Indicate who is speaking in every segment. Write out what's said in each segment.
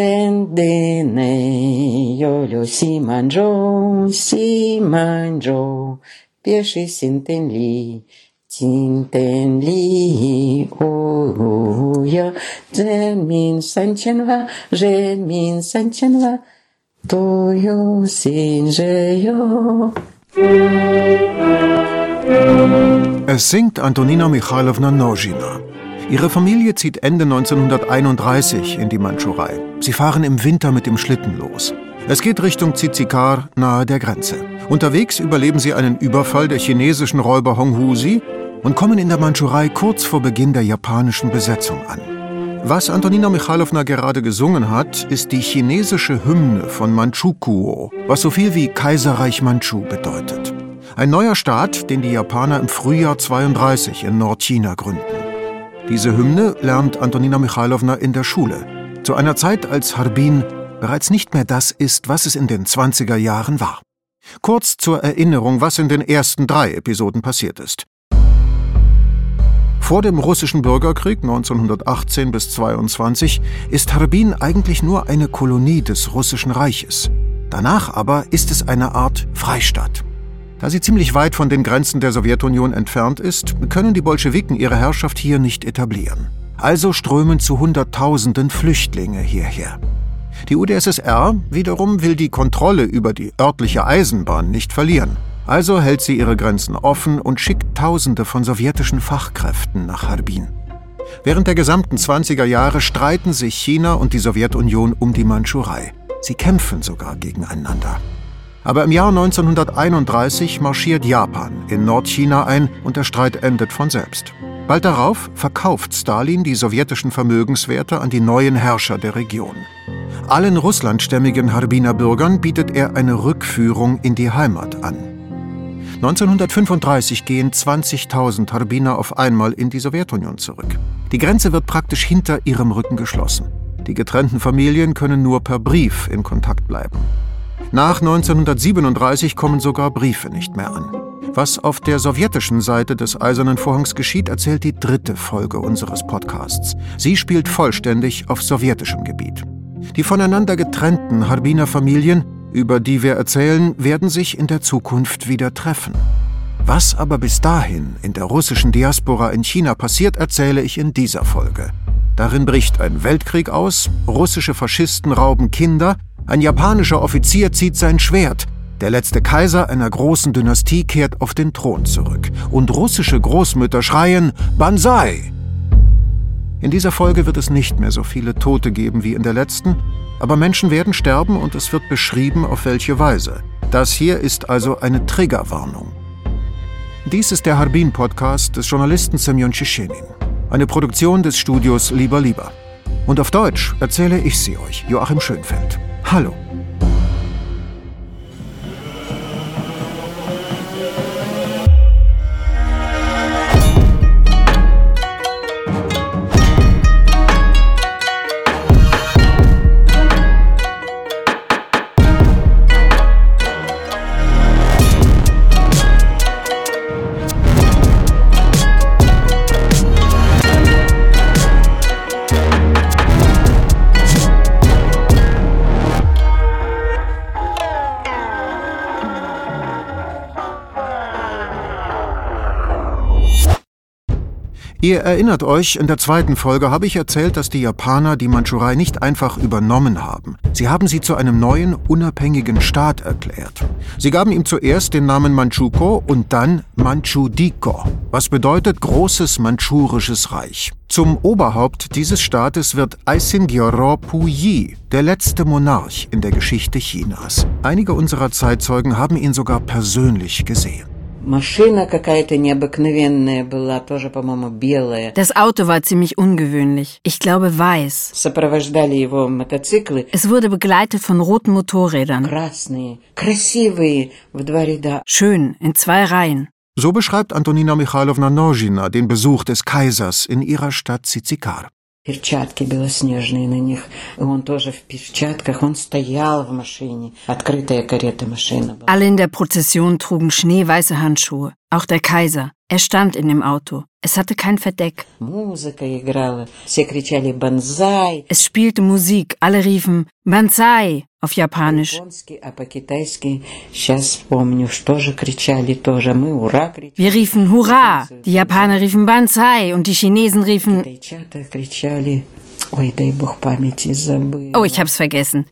Speaker 1: Тендене, йолю симанджо, симанджо, пеши синтенли, синтенли, оя, дженмин санченва, дженмин санченва, тою синжеyo.
Speaker 2: Es singt Antonina Michailowna Nozhina. Ihre Familie zieht Ende 1931 in die Mandschurei. Sie fahren im Winter mit dem Schlitten los. Es geht Richtung Zizikar nahe der Grenze. Unterwegs überleben sie einen Überfall der chinesischen Räuber Honghusi und kommen in der Mandschurei kurz vor Beginn der japanischen Besetzung an. Was Antonina Michailowna gerade gesungen hat, ist die chinesische Hymne von Manchukuo, was so viel wie Kaiserreich Manchu bedeutet. Ein neuer Staat, den die Japaner im Frühjahr 32 in Nordchina gründen. Diese Hymne lernt Antonina Michailowna in der Schule, zu einer Zeit, als Harbin bereits nicht mehr das ist, was es in den 20er Jahren war. Kurz zur Erinnerung, was in den ersten drei Episoden passiert ist. Vor dem russischen Bürgerkrieg 1918 bis 22 ist Harbin eigentlich nur eine Kolonie des russischen Reiches. Danach aber ist es eine Art Freistaat. Da sie ziemlich weit von den Grenzen der Sowjetunion entfernt ist, können die Bolschewiken ihre Herrschaft hier nicht etablieren. Also strömen zu Hunderttausenden Flüchtlinge hierher. Die UdSSR wiederum will die Kontrolle über die örtliche Eisenbahn nicht verlieren. Also hält sie ihre Grenzen offen und schickt Tausende von sowjetischen Fachkräften nach Harbin. Während der gesamten 20er Jahre streiten sich China und die Sowjetunion um die Mandschurei. Sie kämpfen sogar gegeneinander. Aber im Jahr 1931 marschiert Japan in Nordchina ein und der Streit endet von selbst. Bald darauf verkauft Stalin die sowjetischen Vermögenswerte an die neuen Herrscher der Region. Allen russlandstämmigen Harbiner Bürgern bietet er eine Rückführung in die Heimat an. 1935 gehen 20.000 Harbiner auf einmal in die Sowjetunion zurück. Die Grenze wird praktisch hinter ihrem Rücken geschlossen. Die getrennten Familien können nur per Brief in Kontakt bleiben. Nach 1937 kommen sogar Briefe nicht mehr an. Was auf der sowjetischen Seite des Eisernen Vorhangs geschieht, erzählt die dritte Folge unseres Podcasts. Sie spielt vollständig auf sowjetischem Gebiet. Die voneinander getrennten Harbiner Familien, über die wir erzählen, werden sich in der Zukunft wieder treffen. Was aber bis dahin in der russischen Diaspora in China passiert, erzähle ich in dieser Folge. Darin bricht ein Weltkrieg aus, russische Faschisten rauben Kinder, ein japanischer Offizier zieht sein Schwert. Der letzte Kaiser einer großen Dynastie kehrt auf den Thron zurück. Und russische Großmütter schreien Banzai! In dieser Folge wird es nicht mehr so viele Tote geben wie in der letzten, aber Menschen werden sterben und es wird beschrieben, auf welche Weise. Das hier ist also eine Triggerwarnung. Dies ist der Harbin-Podcast des Journalisten Semyon Tschetschenin. Eine Produktion des Studios Lieber Lieber. Und auf Deutsch erzähle ich sie euch, Joachim Schönfeld. Hallo. Ihr erinnert euch, in der zweiten Folge habe ich erzählt, dass die Japaner die Mandschurei nicht einfach übernommen haben. Sie haben sie zu einem neuen, unabhängigen Staat erklärt. Sie gaben ihm zuerst den Namen Manchuko und dann Manchudiko, was bedeutet großes manchurisches Reich. Zum Oberhaupt dieses Staates wird Aisin-Gyoro Puyi, der letzte Monarch in der Geschichte Chinas. Einige unserer Zeitzeugen haben ihn sogar persönlich gesehen.
Speaker 1: Машина какая-то необыкновенная была, тоже, по-моему, белая.
Speaker 3: Das Auto war ziemlich ungewöhnlich. Ich glaube weiß.
Speaker 1: Сопровождали его мотоциклы.
Speaker 3: Es wurde begleitet von roten Motorrädern.
Speaker 1: Красные, красивые, в два ряда.
Speaker 3: Schön, in zwei Reihen.
Speaker 2: So beschreibt Antonina Michailowna Nozhina den Besuch des Kaisers in ihrer Stadt Zizikar.
Speaker 1: Перчатки белоснежные на них. И он тоже в перчатках. Он стоял в машине. Открытая карета машина была.
Speaker 3: Alle in der Prozession trugen schneeweiße Handschuhe. Auch der Kaiser. Er stand in dem Auto. Es hatte kein Verdeck. Es spielte Musik, alle riefen Banzai auf Japanisch. Wir riefen Hurra, die Japaner riefen Banzai und die Chinesen riefen Oh, ich hab's vergessen.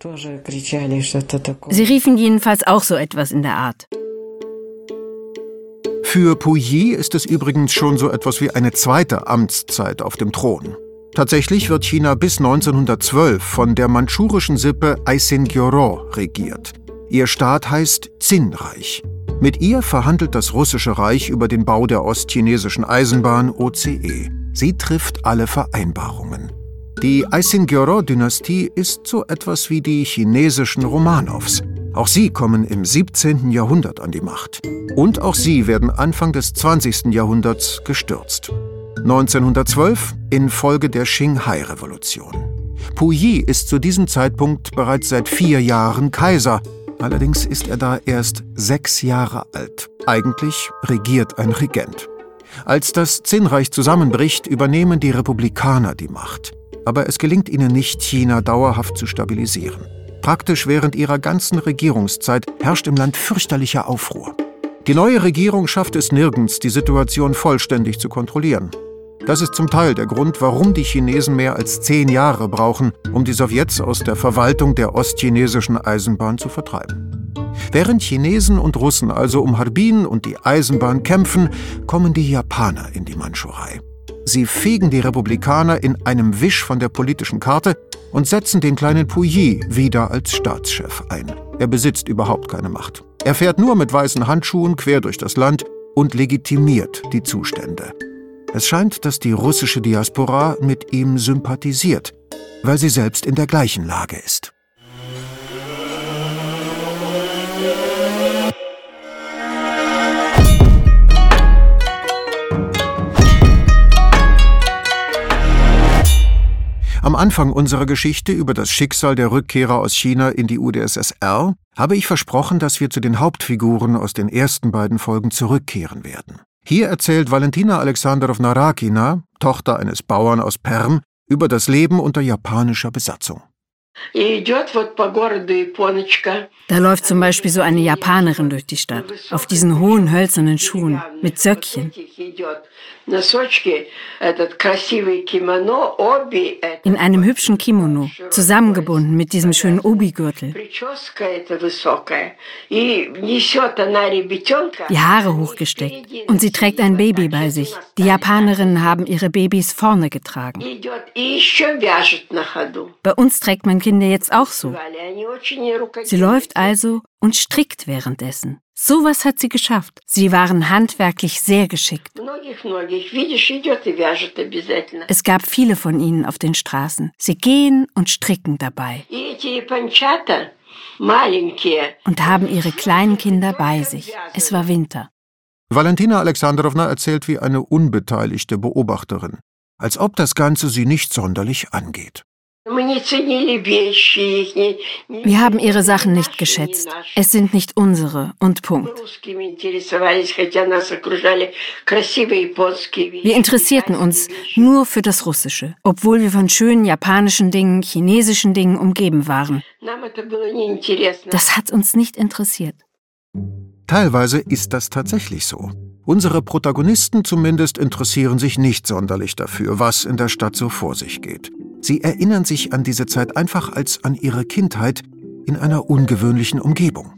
Speaker 3: Sie riefen jedenfalls auch so etwas in der Art.
Speaker 2: Für Puyi ist es übrigens schon so etwas wie eine zweite Amtszeit auf dem Thron. Tatsächlich wird China bis 1912 von der mandschurischen Sippe Aisin-Gyoro regiert. Ihr Staat heißt Zin-Reich. Mit ihr verhandelt das russische Reich über den Bau der ostchinesischen Eisenbahn OCE. Sie trifft alle Vereinbarungen. Die Aisin-Gyoro-Dynastie ist so etwas wie die chinesischen Romanows. Auch sie kommen im 17. Jahrhundert an die Macht. Und auch sie werden Anfang des 20. Jahrhunderts gestürzt. 1912 infolge der Qinghai-Revolution. Puyi ist zu diesem Zeitpunkt bereits seit vier Jahren Kaiser. Allerdings ist er da erst sechs Jahre alt. Eigentlich regiert ein Regent. Als das Zinnreich zusammenbricht, übernehmen die Republikaner die Macht. Aber es gelingt ihnen nicht, China dauerhaft zu stabilisieren. Praktisch während ihrer ganzen Regierungszeit herrscht im Land fürchterlicher Aufruhr. Die neue Regierung schafft es nirgends, die Situation vollständig zu kontrollieren. Das ist zum Teil der Grund, warum die Chinesen mehr als zehn Jahre brauchen, um die Sowjets aus der Verwaltung der ostchinesischen Eisenbahn zu vertreiben. Während Chinesen und Russen also um Harbin und die Eisenbahn kämpfen, kommen die Japaner in die Mandschurei. Sie fegen die Republikaner in einem Wisch von der politischen Karte und setzen den kleinen Puyi wieder als Staatschef ein. Er besitzt überhaupt keine Macht. Er fährt nur mit weißen Handschuhen quer durch das Land und legitimiert die Zustände. Es scheint, dass die russische Diaspora mit ihm sympathisiert, weil sie selbst in der gleichen Lage ist. Am Anfang unserer Geschichte über das Schicksal der Rückkehrer aus China in die UdSSR habe ich versprochen, dass wir zu den Hauptfiguren aus den ersten beiden Folgen zurückkehren werden. Hier erzählt Valentina Alexandrowna Rakina, Tochter eines Bauern aus Perm, über das Leben unter japanischer Besatzung.
Speaker 3: Da läuft zum Beispiel so eine Japanerin durch die Stadt, auf diesen hohen hölzernen Schuhen, mit Söckchen. In einem hübschen Kimono, zusammengebunden mit diesem schönen Obi-Gürtel. Die Haare hochgesteckt und sie trägt ein Baby bei sich. Die Japanerinnen haben ihre Babys vorne getragen. Bei uns trägt man Kinder jetzt auch so. Sie läuft also und strickt währenddessen. Sowas hat sie geschafft. Sie waren handwerklich sehr geschickt. Es gab viele von ihnen auf den Straßen. Sie gehen und stricken dabei. Und haben ihre kleinen Kinder bei sich. Es war Winter.
Speaker 2: Valentina Alexandrowna erzählt wie eine unbeteiligte Beobachterin, als ob das Ganze sie nicht sonderlich angeht.
Speaker 3: Wir haben ihre Sachen nicht geschätzt. Es sind nicht unsere und Punkt. Wir interessierten uns nur für das Russische, obwohl wir von schönen japanischen Dingen, chinesischen Dingen umgeben waren. Das hat uns nicht interessiert.
Speaker 2: Teilweise ist das tatsächlich so. Unsere Protagonisten zumindest interessieren sich nicht sonderlich dafür, was in der Stadt so vor sich geht. Sie erinnern sich an diese Zeit einfach als an ihre Kindheit in einer ungewöhnlichen Umgebung.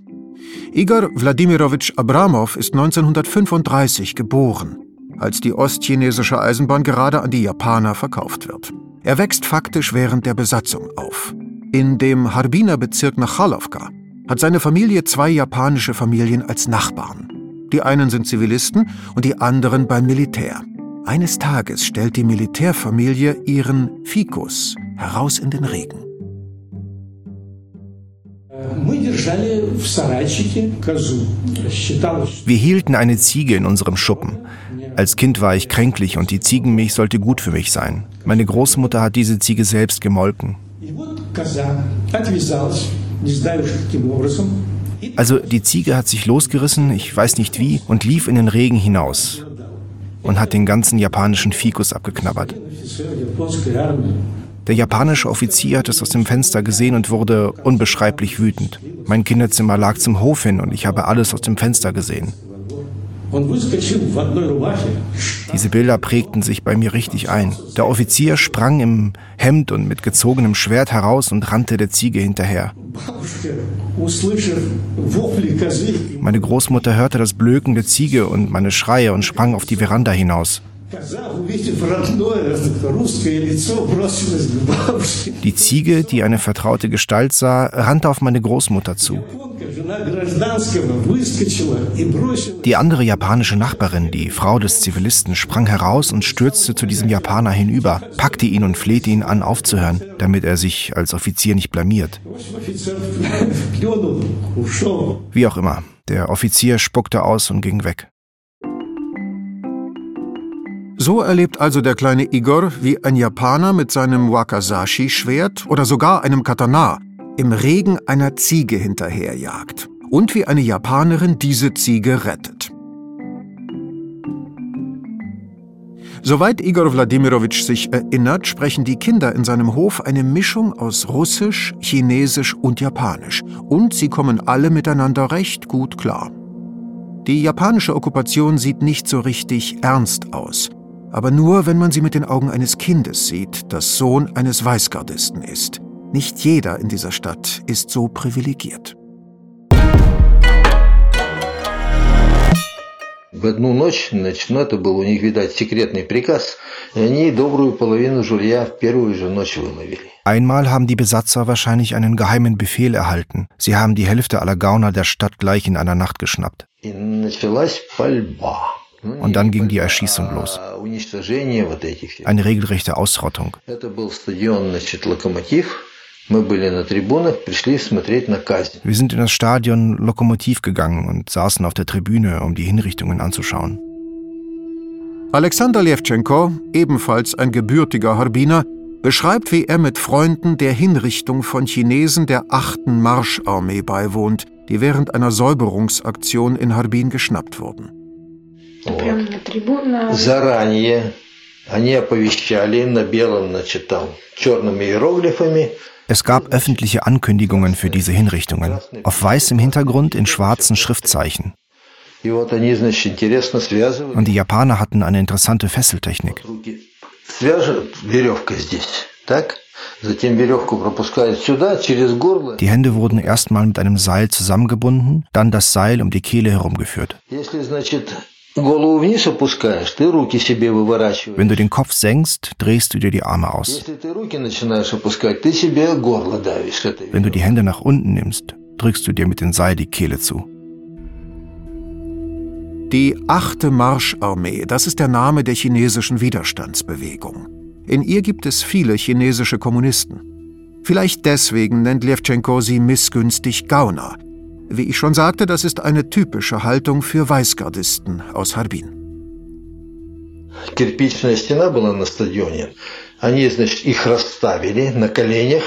Speaker 2: Igor Wladimirovich Abramov ist 1935 geboren, als die ostchinesische Eisenbahn gerade an die Japaner verkauft wird. Er wächst faktisch während der Besatzung auf. In dem Harbiner Bezirk Nachalowka hat seine Familie zwei japanische Familien als Nachbarn. Die einen sind Zivilisten und die anderen beim Militär. Eines Tages stellt die Militärfamilie ihren Fikus heraus in den Regen.
Speaker 4: Wir hielten eine Ziege in unserem Schuppen. Als Kind war ich kränklich und die Ziegenmilch sollte gut für mich sein. Meine Großmutter hat diese Ziege selbst gemolken. Also die Ziege hat sich losgerissen, ich weiß nicht wie, und lief in den Regen hinaus. Und hat den ganzen japanischen Fikus abgeknabbert. Der japanische Offizier hat es aus dem Fenster gesehen und wurde unbeschreiblich wütend. Mein Kinderzimmer lag zum Hof hin und ich habe alles aus dem Fenster gesehen. Diese Bilder prägten sich bei mir richtig ein. Der Offizier sprang im Hemd und mit gezogenem Schwert heraus und rannte der Ziege hinterher. Meine Großmutter hörte das Blöken der Ziege und meine Schreie und sprang auf die Veranda hinaus. Die Ziege, die eine vertraute Gestalt sah, rannte auf meine Großmutter zu. Die andere japanische Nachbarin, die Frau des Zivilisten, sprang heraus und stürzte zu diesem Japaner hinüber, packte ihn und flehte ihn an, aufzuhören, damit er sich als Offizier nicht blamiert. Wie auch immer, der Offizier spuckte aus und ging weg.
Speaker 2: So erlebt also der kleine Igor, wie ein Japaner mit seinem Wakasashi-Schwert oder sogar einem Katana im Regen einer Ziege hinterherjagt und wie eine Japanerin diese Ziege rettet. Soweit Igor Wladimirovich sich erinnert, sprechen die Kinder in seinem Hof eine Mischung aus Russisch, Chinesisch und Japanisch. Und sie kommen alle miteinander recht gut klar. Die japanische Okkupation sieht nicht so richtig ernst aus aber nur, wenn man sie mit den Augen eines Kindes sieht, das Sohn eines Weißgardisten ist. Nicht jeder in dieser Stadt ist so privilegiert. В одну ночь, значит, ну это был у них, видать, секретный приказ, и они добрую половину жилья в первую же ночь выловили.
Speaker 4: Einmal haben die Besatzer wahrscheinlich einen geheimen Befehl erhalten. Sie haben die Hälfte aller Gauner der Stadt gleich in einer Nacht geschnappt.
Speaker 1: И началась пальба.
Speaker 4: Und dann ging die Erschießung los. Eine regelrechte Ausrottung. Wir sind in das Stadion Lokomotiv gegangen und saßen auf der Tribüne, um die Hinrichtungen anzuschauen.
Speaker 2: Alexander Levchenko, ebenfalls ein gebürtiger Harbiner, beschreibt, wie er mit Freunden der Hinrichtung von Chinesen der 8. Marscharmee beiwohnt, die während einer Säuberungsaktion in Harbin geschnappt wurden.
Speaker 1: Заранее они оповещали на белом, значит, там, черными иероглифами,
Speaker 4: es gab öffentliche Ankündigungen für diese Hinrichtungen, auf weißem Hintergrund in schwarzen Schriftzeichen. Und die Japaner hatten eine interessante Fesseltechnik. Die Hände wurden erstmal mit einem Seil zusammengebunden, dann das Seil um die Kehle herumgeführt. Wenn du den Kopf senkst, drehst du dir die Arme aus. Wenn du die Hände nach unten nimmst, drückst du dir mit dem Seil die Kehle zu.
Speaker 2: Die achte Marscharmee, das ist der Name der chinesischen Widerstandsbewegung. In ihr gibt es viele chinesische Kommunisten. Vielleicht deswegen nennt Levchenko sie missgünstig Gauner – wie ich schon sagte, das ist eine typische Haltung für Weißgardisten aus Harbin.
Speaker 1: Кирпичная стена была на стадионе. Они, значит, их расставили на коленях,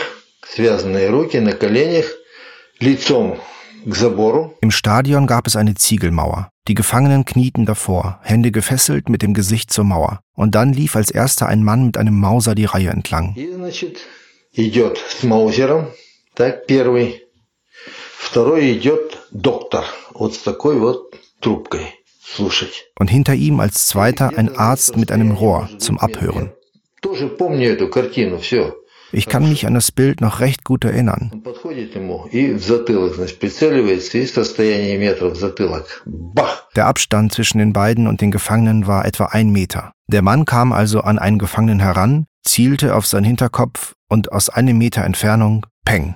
Speaker 1: связанные руки на коленях, лицом к забору.
Speaker 4: Im Stadion gab es eine Ziegelmauer. Die Gefangenen knieten davor, Hände gefesselt mit dem Gesicht zur Mauer. Und dann lief als erster ein Mann mit einem Mauser die Reihe entlang.
Speaker 1: И, значит, идет с Маузером, так, первый Второй идет доктор, вот с такой вот трубкой. Слушать.
Speaker 4: Und hinter ihm als zweiter ein Arzt mit einem Rohr zum Abhören. Ich kann mich an das Bild noch recht gut erinnern. Der Abstand zwischen den beiden und den Gefangenen war etwa ein Meter. Der Mann kam also an einen Gefangenen heran, zielte auf seinen Hinterkopf und aus einem Meter Entfernung Peng.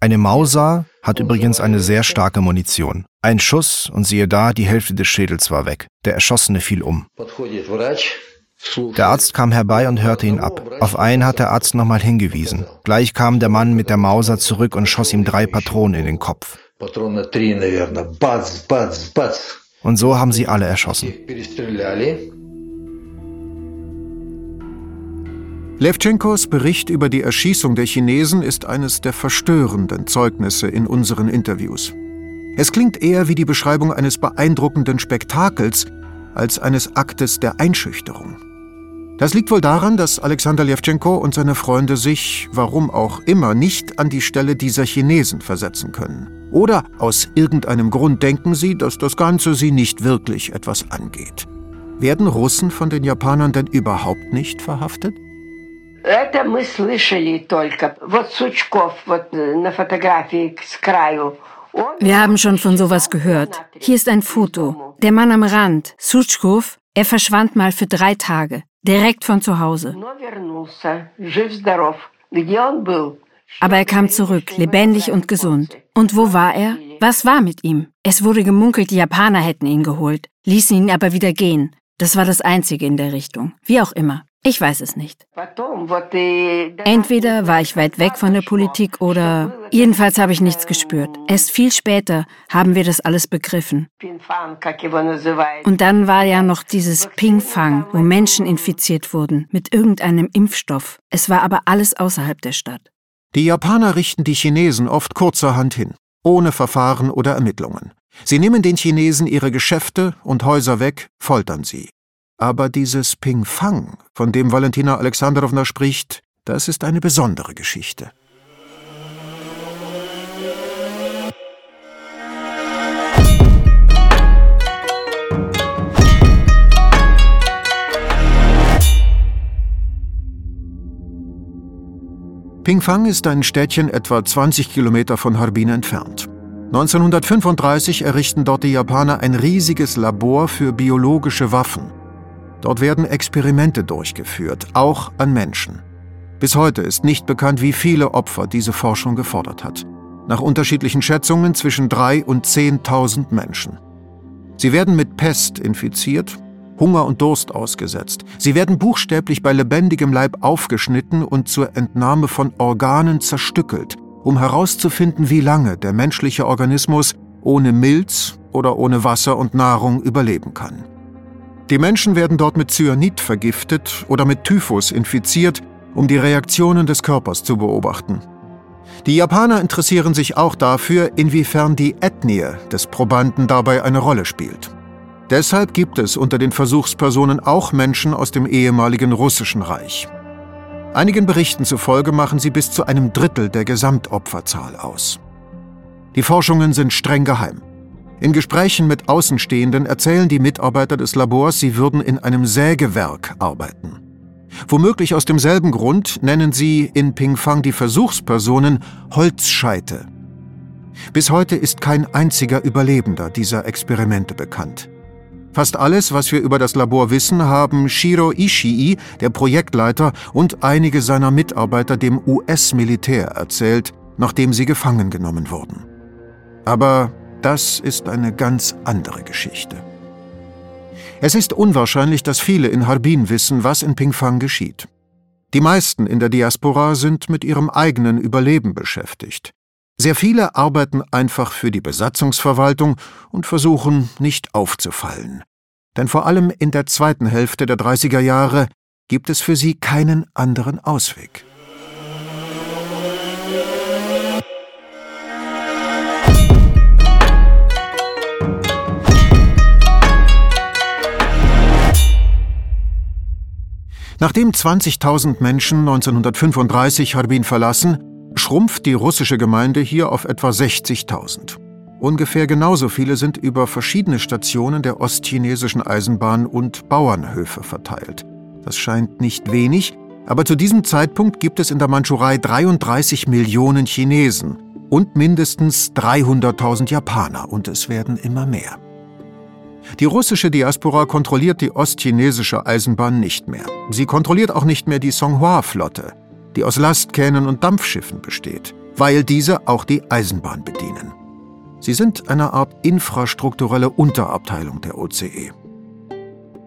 Speaker 4: Eine Mauser hat übrigens eine sehr starke Munition. Ein Schuss und siehe da, die Hälfte des Schädels war weg. Der Erschossene fiel um. Der Arzt kam herbei und hörte ihn ab. Auf einen hat der Arzt nochmal hingewiesen. Gleich kam der Mann mit der Mauser zurück und schoss ihm drei Patronen in den Kopf. Und so haben sie alle erschossen.
Speaker 2: Levchenkos Bericht über die Erschießung der Chinesen ist eines der verstörenden Zeugnisse in unseren Interviews. Es klingt eher wie die Beschreibung eines beeindruckenden Spektakels als eines Aktes der Einschüchterung. Das liegt wohl daran, dass Alexander Lewtschenko und seine Freunde sich, warum auch immer, nicht an die Stelle dieser Chinesen versetzen können. Oder aus irgendeinem Grund denken sie, dass das Ganze sie nicht wirklich etwas angeht. Werden Russen von den Japanern denn überhaupt nicht verhaftet?
Speaker 3: Это мы слышали только. Вот Сучков, вот на фотографии с краю. Wir haben schon von sowas gehört. Hier ist ein Foto. Der Mann am Rand, Suchkov, er verschwand mal für drei Tage, direkt von zu Hause. Aber er kam zurück, lebendig und gesund. Und wo war er? Was war mit ihm? Es wurde gemunkelt, die Japaner hätten ihn geholt, ließen ihn aber wieder gehen. Das war das Einzige in der Richtung. Wie auch immer. Ich weiß es nicht. Entweder war ich weit weg von der Politik oder jedenfalls habe ich nichts gespürt. Erst viel später haben wir das alles begriffen. Und dann war ja noch dieses Pingfang, wo Menschen infiziert wurden mit irgendeinem Impfstoff. Es war aber alles außerhalb der Stadt.
Speaker 2: Die Japaner richten die Chinesen oft kurzerhand hin, ohne Verfahren oder Ermittlungen. Sie nehmen den Chinesen ihre Geschäfte und Häuser weg, foltern sie. Aber dieses Ping-Fang, von dem Valentina Alexandrowna spricht, das ist eine besondere Geschichte. Pingfang ist ein Städtchen etwa 20 Kilometer von Harbin entfernt. 1935 errichten dort die Japaner ein riesiges Labor für biologische Waffen. Dort werden Experimente durchgeführt, auch an Menschen. Bis heute ist nicht bekannt, wie viele Opfer diese Forschung gefordert hat. Nach unterschiedlichen Schätzungen zwischen 3.000 und 10.000 Menschen. Sie werden mit Pest infiziert, Hunger und Durst ausgesetzt. Sie werden buchstäblich bei lebendigem Leib aufgeschnitten und zur Entnahme von Organen zerstückelt, um herauszufinden, wie lange der menschliche Organismus ohne Milz oder ohne Wasser und Nahrung überleben kann. Die Menschen werden dort mit Cyanid vergiftet oder mit Typhus infiziert, um die Reaktionen des Körpers zu beobachten. Die Japaner interessieren sich auch dafür, inwiefern die Ethnie des Probanden dabei eine Rolle spielt. Deshalb gibt es unter den Versuchspersonen auch Menschen aus dem ehemaligen russischen Reich. Einigen Berichten zufolge machen sie bis zu einem Drittel der Gesamtopferzahl aus. Die Forschungen sind streng geheim. In Gesprächen mit Außenstehenden erzählen die Mitarbeiter des Labors, sie würden in einem Sägewerk arbeiten. Womöglich aus demselben Grund nennen sie in Pingfang die Versuchspersonen Holzscheite. Bis heute ist kein einziger Überlebender dieser Experimente bekannt. Fast alles, was wir über das Labor wissen, haben Shiro Ishii, der Projektleiter, und einige seiner Mitarbeiter dem US-Militär erzählt, nachdem sie gefangen genommen wurden. Aber das ist eine ganz andere Geschichte. Es ist unwahrscheinlich, dass viele in Harbin wissen, was in Pingfang geschieht. Die meisten in der Diaspora sind mit ihrem eigenen Überleben beschäftigt. Sehr viele arbeiten einfach für die Besatzungsverwaltung und versuchen nicht aufzufallen. Denn vor allem in der zweiten Hälfte der 30er Jahre gibt es für sie keinen anderen Ausweg. Nachdem 20.000 Menschen 1935 Harbin verlassen, schrumpft die russische Gemeinde hier auf etwa 60.000. Ungefähr genauso viele sind über verschiedene Stationen der ostchinesischen Eisenbahn und Bauernhöfe verteilt. Das scheint nicht wenig, aber zu diesem Zeitpunkt gibt es in der Mandschurei 33 Millionen Chinesen und mindestens 300.000 Japaner und es werden immer mehr. Die russische Diaspora kontrolliert die ostchinesische Eisenbahn nicht mehr. Sie kontrolliert auch nicht mehr die Songhua-Flotte, die aus Lastkähnen und Dampfschiffen besteht, weil diese auch die Eisenbahn bedienen. Sie sind eine Art infrastrukturelle Unterabteilung der OCE.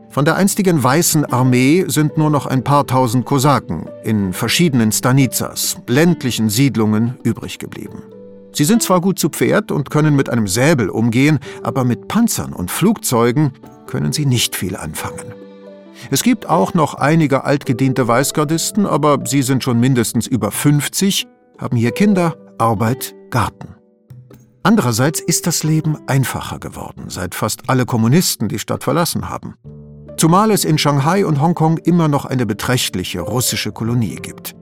Speaker 2: Von der einstigen Weißen Armee sind nur noch ein paar tausend Kosaken in verschiedenen Stanizas, ländlichen Siedlungen, übrig geblieben. Sie sind zwar gut zu Pferd und können mit einem Säbel umgehen, aber mit Panzern und Flugzeugen können sie nicht viel anfangen. Es gibt auch noch einige altgediente Weißgardisten, aber sie sind schon mindestens über 50, haben hier Kinder, Arbeit, Garten. Andererseits ist das Leben einfacher geworden, seit fast alle Kommunisten die Stadt verlassen haben. Zumal es in Shanghai und Hongkong immer noch eine beträchtliche russische Kolonie gibt.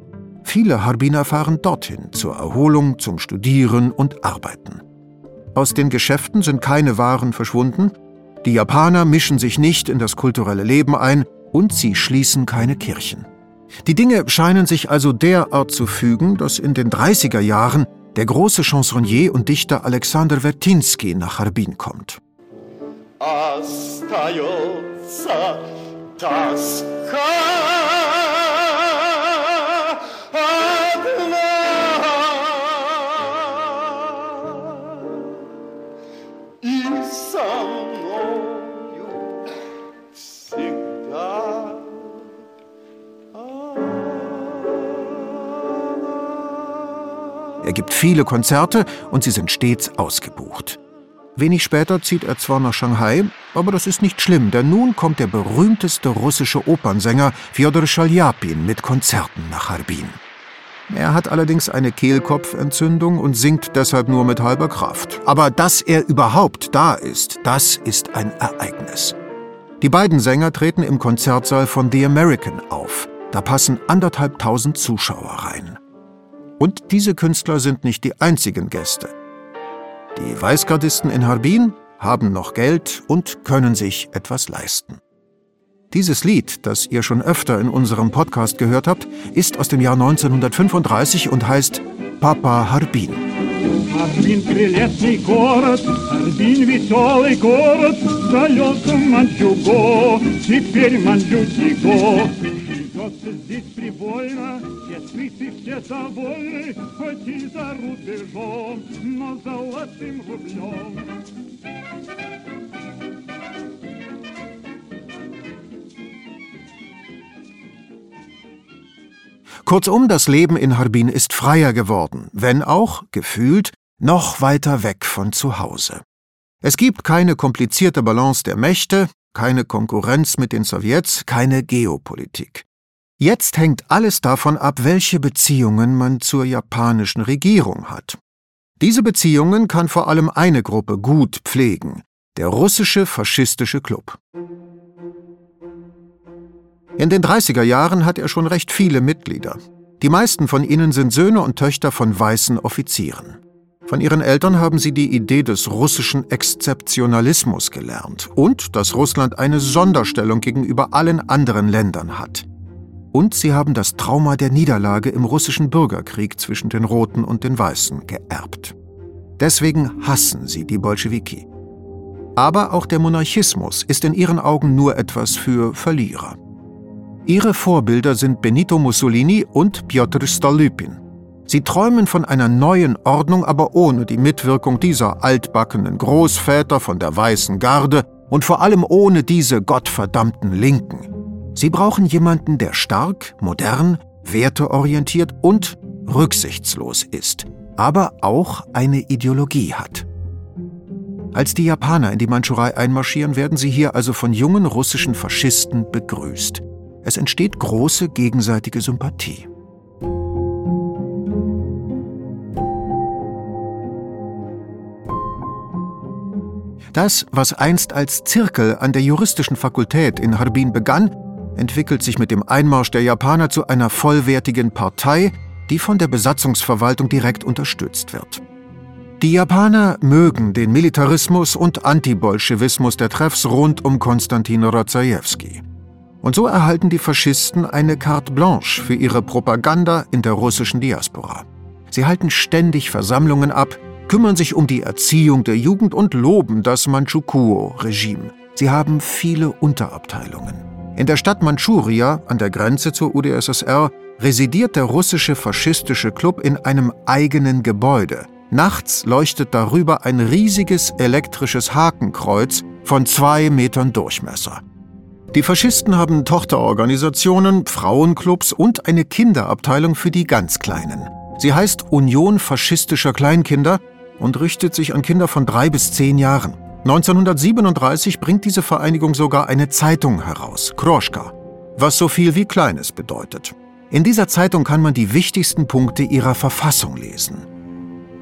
Speaker 2: Viele Harbiner fahren dorthin zur Erholung, zum Studieren und Arbeiten. Aus den Geschäften sind keine Waren verschwunden, die Japaner mischen sich nicht in das kulturelle Leben ein und sie schließen keine Kirchen. Die Dinge scheinen sich also derart zu fügen, dass in den 30er Jahren der große Chansonnier und Dichter Alexander Vertinsky nach Harbin kommt. Er gibt viele Konzerte und sie sind stets ausgebucht. Wenig später zieht er zwar nach Shanghai, aber das ist nicht schlimm, denn nun kommt der berühmteste russische Opernsänger Fjodor Schaljapin mit Konzerten nach Harbin. Er hat allerdings eine Kehlkopfentzündung und singt deshalb nur mit halber Kraft. Aber dass er überhaupt da ist, das ist ein Ereignis. Die beiden Sänger treten im Konzertsaal von The American auf. Da passen anderthalbtausend Zuschauer rein. Und diese Künstler sind nicht die einzigen Gäste. Die Weißgardisten in Harbin haben noch Geld und können sich etwas leisten. Dieses Lied, das ihr schon öfter in unserem Podcast gehört habt, ist aus dem Jahr 1935 und heißt Papa Harbin. Harbin прелестный город, Harbin веселый город, в далеком Манчуго, теперь Манчутиго. Живется здесь привольно, Сестрицы все довольны, хоть и за рубежом, но золотым рублем. Kurzum, das Leben in Harbin ist freier geworden, wenn auch, gefühlt, noch weiter weg von zu Hause. Es gibt keine komplizierte Balance der Mächte, keine Konkurrenz mit den Sowjets, keine Geopolitik. Jetzt hängt alles davon ab, welche Beziehungen man zur japanischen Regierung hat. Diese Beziehungen kann vor allem eine Gruppe gut pflegen, der russische faschistische Club. In den 30er Jahren hat er schon recht viele Mitglieder. Die meisten von ihnen sind Söhne und Töchter von weißen Offizieren. Von ihren Eltern haben sie die Idee des russischen Exzeptionalismus gelernt und dass Russland eine Sonderstellung gegenüber allen anderen Ländern hat. Und sie haben das Trauma der Niederlage im russischen Bürgerkrieg zwischen den Roten und den Weißen geerbt. Deswegen hassen sie die Bolschewiki. Aber auch der Monarchismus ist in ihren Augen nur etwas für Verlierer. Ihre Vorbilder sind Benito Mussolini und Piotr Stolypin. Sie träumen von einer neuen Ordnung, aber ohne die Mitwirkung dieser altbackenen Großväter von der Weißen Garde und vor allem ohne diese gottverdammten Linken. Sie brauchen jemanden, der stark, modern, werteorientiert und rücksichtslos ist, aber auch eine Ideologie hat. Als die Japaner in die Mandschurei einmarschieren, werden sie hier also von jungen russischen Faschisten begrüßt. Es entsteht große gegenseitige Sympathie. Das, was einst als Zirkel an der juristischen Fakultät in Harbin begann, entwickelt sich mit dem Einmarsch der Japaner zu einer vollwertigen Partei, die von der Besatzungsverwaltung direkt unterstützt wird. Die Japaner mögen den Militarismus und Antibolschewismus der Treffs rund um Konstantin Rozajewski. Und so erhalten die Faschisten eine carte blanche für ihre Propaganda in der russischen Diaspora. Sie halten ständig Versammlungen ab, kümmern sich um die Erziehung der Jugend und loben das Manchukuo-Regime. Sie haben viele Unterabteilungen. In der Stadt Manchuria, an der Grenze zur UdSSR, residiert der russische faschistische Club in einem eigenen Gebäude. Nachts leuchtet darüber ein riesiges elektrisches Hakenkreuz von zwei Metern Durchmesser. Die Faschisten haben Tochterorganisationen, Frauenclubs und eine Kinderabteilung für die ganz Kleinen. Sie heißt Union faschistischer Kleinkinder und richtet sich an Kinder von drei bis zehn Jahren. 1937 bringt diese Vereinigung sogar eine Zeitung heraus, Kroschka, was so viel wie Kleines bedeutet. In dieser Zeitung kann man die wichtigsten Punkte ihrer Verfassung lesen.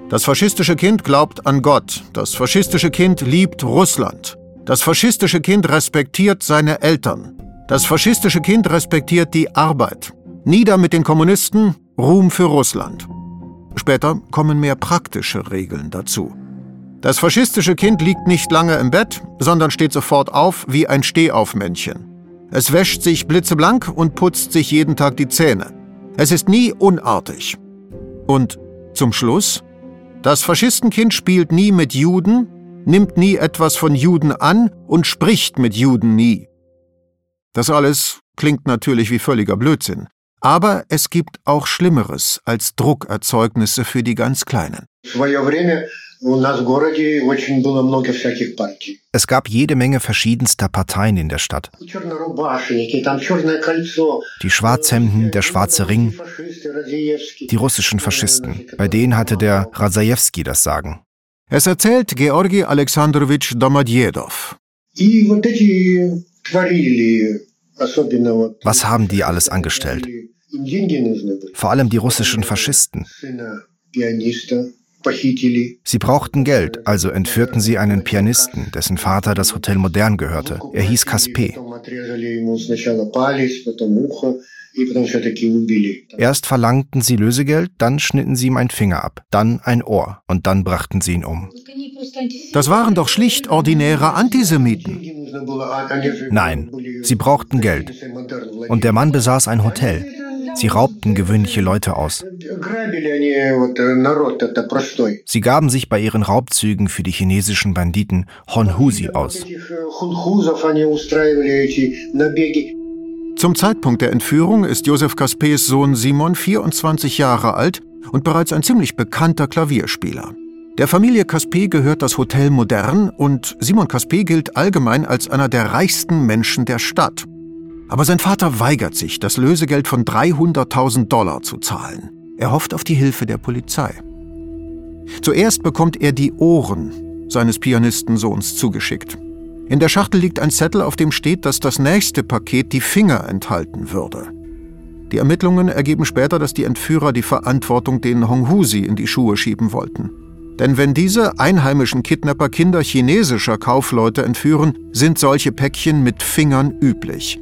Speaker 2: Das faschistische Kind glaubt an Gott. Das faschistische Kind liebt Russland. Das faschistische Kind respektiert seine Eltern. Das faschistische Kind respektiert die Arbeit. Nieder mit den Kommunisten, Ruhm für Russland. Später kommen mehr praktische Regeln dazu. Das faschistische Kind liegt nicht lange im Bett, sondern steht sofort auf wie ein Stehaufmännchen. Es wäscht sich blitzeblank und putzt sich jeden Tag die Zähne. Es ist nie unartig. Und zum Schluss? Das Faschistenkind spielt nie mit Juden, nimmt nie etwas von Juden an und spricht mit Juden nie. Das alles klingt natürlich wie völliger Blödsinn. Aber es gibt auch Schlimmeres als Druckerzeugnisse für die ganz Kleinen.
Speaker 4: Es gab jede Menge verschiedenster Parteien in der Stadt. Die Schwarzhemden, der schwarze Ring, die russischen Faschisten. Bei denen hatte der Razajewski das Sagen.
Speaker 2: Es erzählt Georgi Alexandrowitsch Domadjedow.
Speaker 4: Was haben die alles angestellt? Vor allem die russischen Faschisten. Sie brauchten Geld, also entführten sie einen Pianisten, dessen Vater das Hotel Modern gehörte. Er hieß Kaspe. Erst verlangten sie Lösegeld, dann schnitten sie ihm einen Finger ab, dann ein Ohr und dann brachten sie ihn um.
Speaker 2: Das waren doch schlicht ordinäre Antisemiten.
Speaker 4: Nein, sie brauchten Geld. Und der Mann besaß ein Hotel. Sie raubten gewöhnliche Leute aus. Sie gaben sich bei ihren Raubzügen für die chinesischen Banditen Honhusi aus.
Speaker 2: Zum Zeitpunkt der Entführung ist Josef Kaspes Sohn Simon 24 Jahre alt und bereits ein ziemlich bekannter Klavierspieler. Der Familie Caspe gehört das Hotel Modern und Simon Caspe gilt allgemein als einer der reichsten Menschen der Stadt. Aber sein Vater weigert sich, das Lösegeld von 300.000 Dollar zu zahlen. Er hofft auf die Hilfe der Polizei. Zuerst bekommt er die Ohren seines Pianistensohns zugeschickt. In der Schachtel liegt ein Zettel, auf dem steht, dass das nächste Paket die Finger enthalten würde. Die Ermittlungen ergeben später, dass die Entführer die Verantwortung den Honghusi in die Schuhe schieben wollten. Denn wenn diese einheimischen Kidnapper Kinder chinesischer Kaufleute entführen, sind solche Päckchen mit Fingern üblich.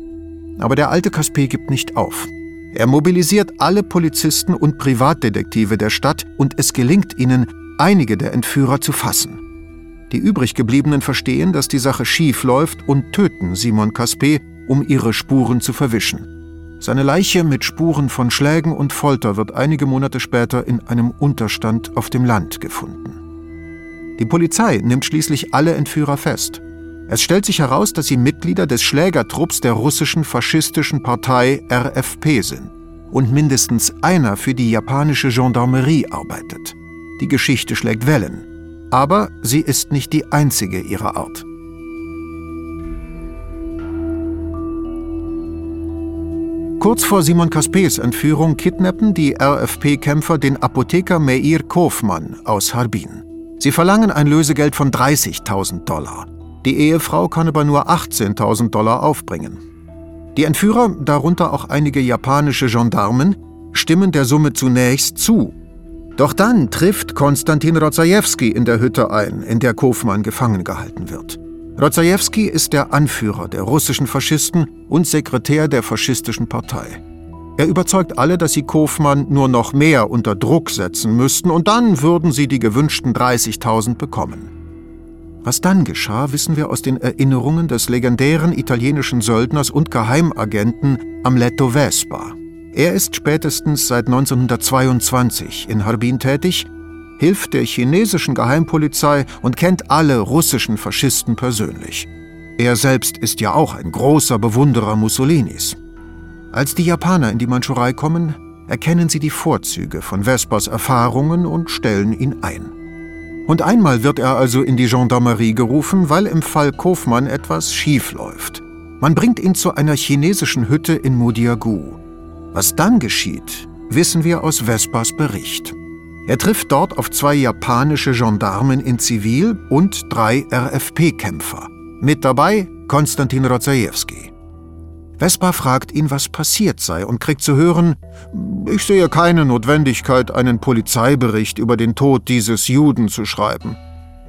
Speaker 2: Aber der alte Kaspe gibt nicht auf. Er mobilisiert alle Polizisten und Privatdetektive der Stadt und es gelingt ihnen, einige der Entführer zu fassen. Die übrig gebliebenen verstehen, dass die Sache schief läuft und töten Simon Kaspe, um ihre Spuren zu verwischen. Seine Leiche mit Spuren von Schlägen und Folter wird einige Monate später in einem Unterstand auf dem Land gefunden. Die Polizei nimmt schließlich alle Entführer fest. Es stellt sich heraus, dass sie Mitglieder des Schlägertrupps der russischen faschistischen Partei RFP sind und mindestens einer für die japanische Gendarmerie arbeitet. Die Geschichte schlägt Wellen, aber sie ist nicht die einzige ihrer Art. Kurz vor Simon Kaspes Entführung kidnappen die RFP-Kämpfer den Apotheker Meir Kofmann aus Harbin. Sie verlangen ein Lösegeld von 30.000 Dollar. Die Ehefrau kann aber nur 18.000 Dollar aufbringen. Die Entführer, darunter auch einige japanische Gendarmen, stimmen der Summe zunächst zu. Doch dann trifft Konstantin Rozajewski in der Hütte ein, in der Kofmann gefangen gehalten wird. Rozajewski ist der Anführer der russischen Faschisten und Sekretär der faschistischen Partei. Er überzeugt alle, dass sie Kofmann nur noch mehr unter Druck setzen müssten und dann würden sie die gewünschten 30.000 bekommen. Was dann geschah, wissen wir aus den Erinnerungen des legendären italienischen Söldners und Geheimagenten Amleto Vespa. Er ist spätestens seit 1922 in Harbin tätig, hilft der chinesischen Geheimpolizei und kennt alle russischen Faschisten persönlich. Er selbst ist ja auch ein großer Bewunderer Mussolinis. Als die Japaner in die Mandschurei kommen, erkennen sie die Vorzüge von Vespas Erfahrungen und stellen ihn ein. Und einmal wird er also in die Gendarmerie gerufen, weil im Fall Kofmann etwas schief läuft. Man bringt ihn zu einer chinesischen Hütte in Mudiagu. Was dann geschieht, wissen wir aus Vespas Bericht. Er trifft dort auf zwei japanische Gendarmen in Zivil und drei RFP-Kämpfer. Mit dabei Konstantin Rozajewski. Vespa fragt ihn, was passiert sei und kriegt zu hören, ich sehe keine Notwendigkeit, einen Polizeibericht über den Tod dieses Juden zu schreiben.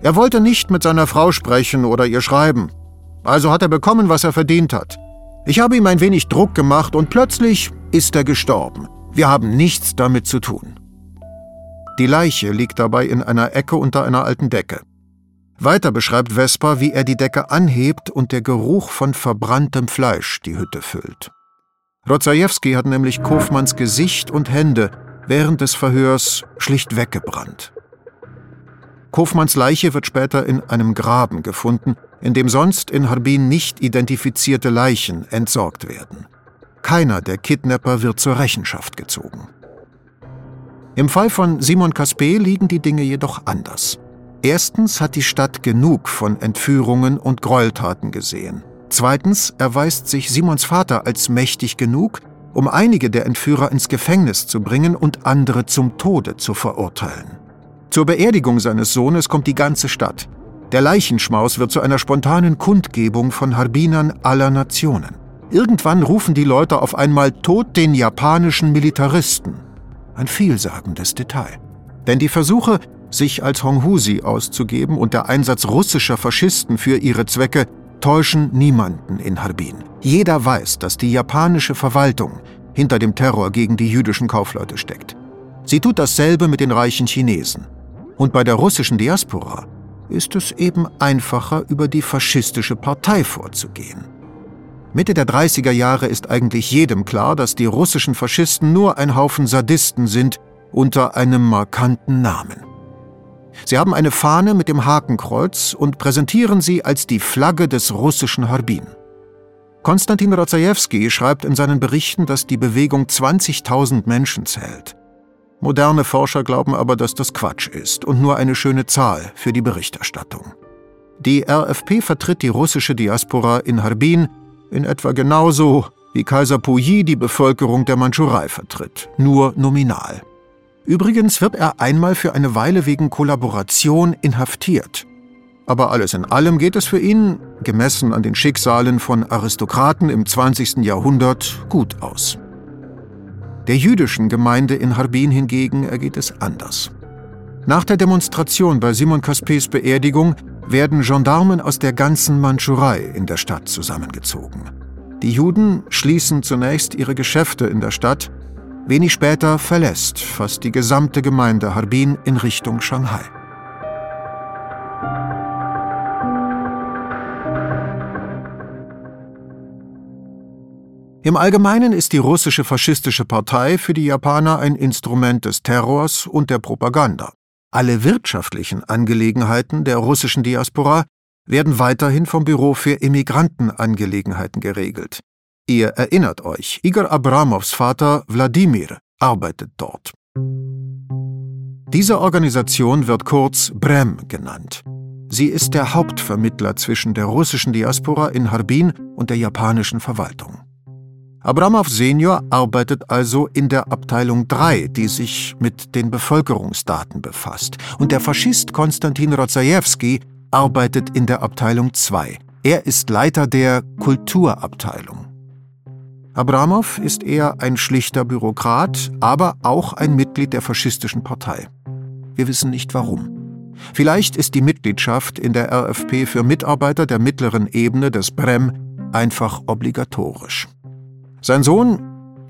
Speaker 2: Er wollte nicht mit seiner Frau sprechen oder ihr schreiben. Also hat er bekommen, was er verdient hat. Ich habe ihm ein wenig Druck gemacht und plötzlich ist er gestorben. Wir haben nichts damit zu tun. Die Leiche liegt dabei in einer Ecke unter einer alten Decke. Weiter beschreibt Vesper, wie er die Decke anhebt und der Geruch von verbranntem Fleisch die Hütte füllt. Rodzajewski hat nämlich Kofmanns Gesicht und Hände während des Verhörs schlicht weggebrannt. Kofmanns Leiche wird später in einem Graben gefunden, in dem sonst in Harbin nicht identifizierte Leichen entsorgt werden. Keiner der Kidnapper wird zur Rechenschaft gezogen. Im Fall von Simon Kaspe liegen die Dinge jedoch anders. Erstens hat die Stadt genug von Entführungen und Gräueltaten gesehen. Zweitens erweist sich Simons Vater als mächtig genug, um einige der Entführer ins Gefängnis zu bringen und andere zum Tode zu verurteilen. Zur Beerdigung seines Sohnes kommt die ganze Stadt. Der Leichenschmaus wird zu einer spontanen Kundgebung von Harbinern aller Nationen. Irgendwann rufen die Leute auf einmal Tod den japanischen Militaristen. Ein vielsagendes Detail. Denn die Versuche, sich als Honghusi auszugeben und der Einsatz russischer Faschisten für ihre Zwecke täuschen niemanden in Harbin. Jeder weiß, dass die japanische Verwaltung hinter dem Terror gegen die jüdischen Kaufleute steckt. Sie tut dasselbe mit den reichen Chinesen. Und bei der russischen Diaspora ist es eben einfacher, über die faschistische Partei vorzugehen. Mitte der 30er Jahre ist eigentlich jedem klar, dass die russischen Faschisten nur ein Haufen Sadisten sind unter einem markanten Namen. Sie haben eine Fahne mit dem Hakenkreuz und präsentieren sie als die Flagge des russischen Harbin. Konstantin Rozajewski schreibt in seinen Berichten, dass die Bewegung 20.000 Menschen zählt. Moderne Forscher glauben aber, dass das Quatsch ist und nur eine schöne Zahl für die Berichterstattung. Die RFP vertritt die russische Diaspora in Harbin in etwa genauso, wie Kaiser Puyi die Bevölkerung der Mandschurei vertritt, nur nominal. Übrigens wird er einmal für eine Weile wegen Kollaboration inhaftiert. Aber alles in allem geht es für ihn, gemessen an den Schicksalen von Aristokraten im 20. Jahrhundert, gut aus. Der jüdischen Gemeinde in Harbin hingegen ergeht es anders. Nach der Demonstration bei Simon Kaspes Beerdigung werden Gendarmen aus der ganzen Mandschurei in der Stadt zusammengezogen. Die Juden schließen zunächst ihre Geschäfte in der Stadt, wenig später verlässt fast die gesamte Gemeinde Harbin in Richtung Shanghai. Im Allgemeinen ist die russische faschistische Partei für die Japaner ein Instrument des Terrors und der Propaganda. Alle wirtschaftlichen Angelegenheiten der russischen Diaspora werden weiterhin vom Büro für Immigrantenangelegenheiten geregelt. Ihr erinnert euch, Igor Abramows Vater Wladimir arbeitet dort. Diese Organisation wird kurz Brem genannt. Sie ist der Hauptvermittler zwischen der russischen Diaspora in Harbin und der japanischen Verwaltung. Abramow Senior arbeitet also in der Abteilung 3, die sich mit den Bevölkerungsdaten befasst. Und der Faschist Konstantin Rozajewski arbeitet in der Abteilung 2. Er ist Leiter der Kulturabteilung. Abramow ist eher ein schlichter Bürokrat, aber auch ein Mitglied der faschistischen Partei. Wir wissen nicht warum. Vielleicht ist die Mitgliedschaft in der RFP für Mitarbeiter der mittleren Ebene des Brem einfach obligatorisch. Sein Sohn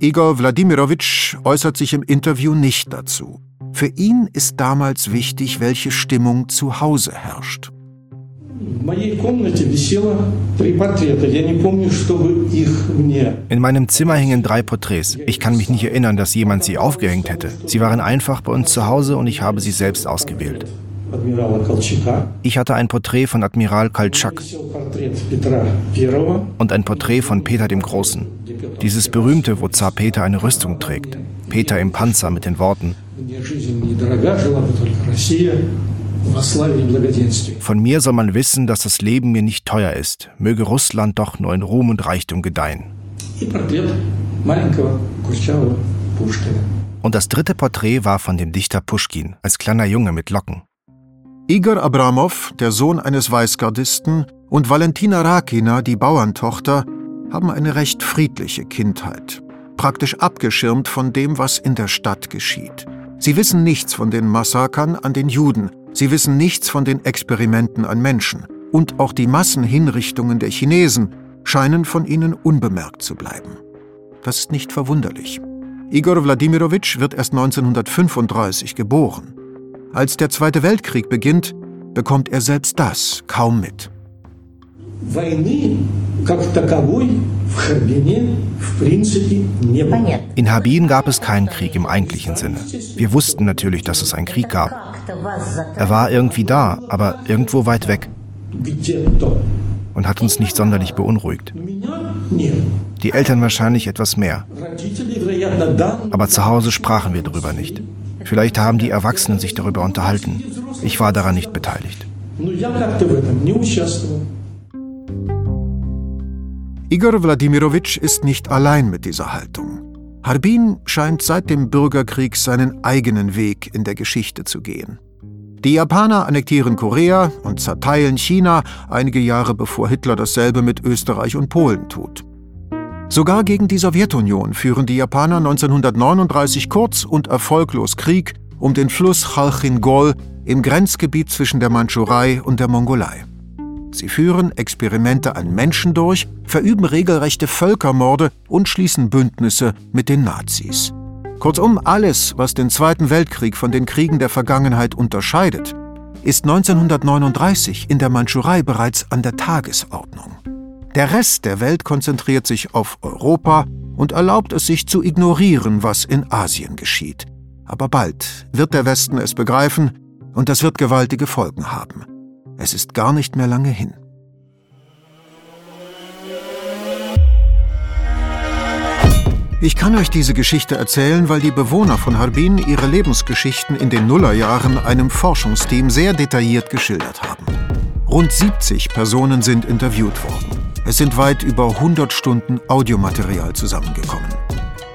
Speaker 2: Igor Wladimirowitsch äußert sich im Interview nicht dazu. Für ihn ist damals wichtig, welche Stimmung zu Hause herrscht.
Speaker 4: In meinem Zimmer hingen drei Porträts. Ich kann mich nicht erinnern, dass jemand sie aufgehängt hätte. Sie waren einfach bei uns zu Hause und ich habe sie selbst ausgewählt. Ich hatte ein Porträt von Admiral Koltschak und ein Porträt von Peter dem Großen. Dieses berühmte, wo Zar Peter eine Rüstung trägt. Peter im Panzer mit den Worten Von mir soll man wissen, dass das Leben mir nicht teuer ist. Möge Russland doch nur in Ruhm und Reichtum gedeihen. Und das dritte Porträt war von dem Dichter Puschkin, als kleiner Junge mit Locken.
Speaker 2: Igor Abramow, der Sohn eines Weißgardisten, und Valentina Rakina, die Bauerntochter, haben eine recht friedliche Kindheit, praktisch abgeschirmt von dem, was in der Stadt geschieht. Sie wissen nichts von den Massakern an den Juden, sie wissen nichts von den Experimenten an Menschen. Und auch die Massenhinrichtungen der Chinesen scheinen von ihnen unbemerkt zu bleiben. Das ist nicht verwunderlich. Igor Wladimirovich wird erst 1935 geboren. Als der Zweite Weltkrieg beginnt, bekommt er selbst das kaum mit.
Speaker 4: In Harbin gab es keinen Krieg im eigentlichen Sinne. Wir wussten natürlich, dass es einen Krieg gab. Er war irgendwie da, aber irgendwo weit weg. Und hat uns nicht sonderlich beunruhigt. Die Eltern wahrscheinlich etwas mehr. Aber zu Hause sprachen wir darüber nicht. Vielleicht haben die Erwachsenen sich darüber unterhalten. Ich war daran nicht beteiligt.
Speaker 2: Igor Wladimirovich ist nicht allein mit dieser Haltung. Harbin scheint seit dem Bürgerkrieg seinen eigenen Weg in der Geschichte zu gehen. Die Japaner annektieren Korea und zerteilen China einige Jahre bevor Hitler dasselbe mit Österreich und Polen tut. Sogar gegen die Sowjetunion führen die Japaner 1939 kurz und erfolglos Krieg um den Fluss Chalchin-Gol im Grenzgebiet zwischen der Mandschurei und der Mongolei. Sie führen Experimente an Menschen durch, verüben regelrechte Völkermorde und schließen Bündnisse mit den Nazis. Kurzum, alles, was den Zweiten Weltkrieg von den Kriegen der Vergangenheit unterscheidet, ist 1939 in der Mandschurei bereits an der Tagesordnung. Der Rest der Welt konzentriert sich auf Europa und erlaubt es sich zu ignorieren, was in Asien geschieht. Aber bald wird der Westen es begreifen und das wird gewaltige Folgen haben. Es ist gar nicht mehr lange hin. Ich kann euch diese Geschichte erzählen, weil die Bewohner von Harbin ihre Lebensgeschichten in den Nullerjahren einem Forschungsteam sehr detailliert geschildert haben. Rund 70 Personen sind interviewt worden. Es sind weit über 100 Stunden Audiomaterial zusammengekommen.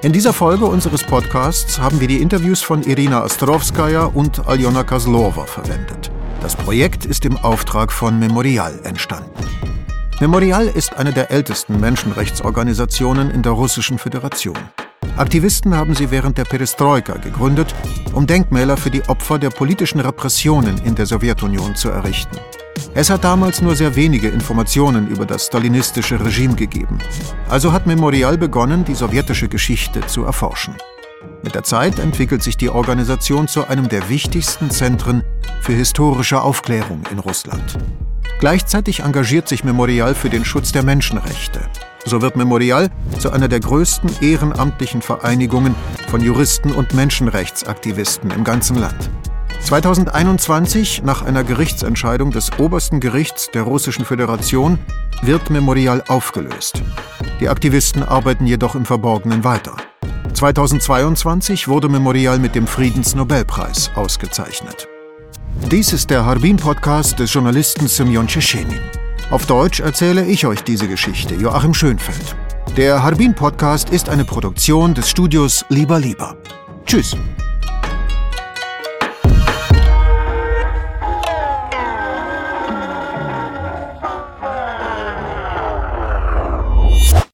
Speaker 2: In dieser Folge unseres Podcasts haben wir die Interviews von Irina Ostrovskaya und Aljona Kozlova verwendet. Das Projekt ist im Auftrag von Memorial entstanden. Memorial ist eine der ältesten Menschenrechtsorganisationen in der Russischen Föderation. Aktivisten haben sie während der Perestroika gegründet, um Denkmäler für die Opfer der politischen Repressionen in der Sowjetunion zu errichten. Es hat damals nur sehr wenige Informationen über das stalinistische Regime gegeben. Also hat Memorial begonnen, die sowjetische Geschichte zu erforschen. Mit der Zeit entwickelt sich die Organisation zu einem der wichtigsten Zentren für historische Aufklärung in Russland. Gleichzeitig engagiert sich Memorial für den Schutz der Menschenrechte. So wird Memorial zu einer der größten ehrenamtlichen Vereinigungen von Juristen und Menschenrechtsaktivisten im ganzen Land. 2021, nach einer Gerichtsentscheidung des obersten Gerichts der Russischen Föderation, wird Memorial aufgelöst. Die Aktivisten arbeiten jedoch im Verborgenen weiter. 2022 wurde Memorial mit dem Friedensnobelpreis ausgezeichnet. Dies ist der Harbin-Podcast des Journalisten Semyon Tschetschenin. Auf Deutsch erzähle ich euch diese Geschichte, Joachim Schönfeld. Der Harbin-Podcast ist eine Produktion des Studios Lieber Lieber. Tschüss.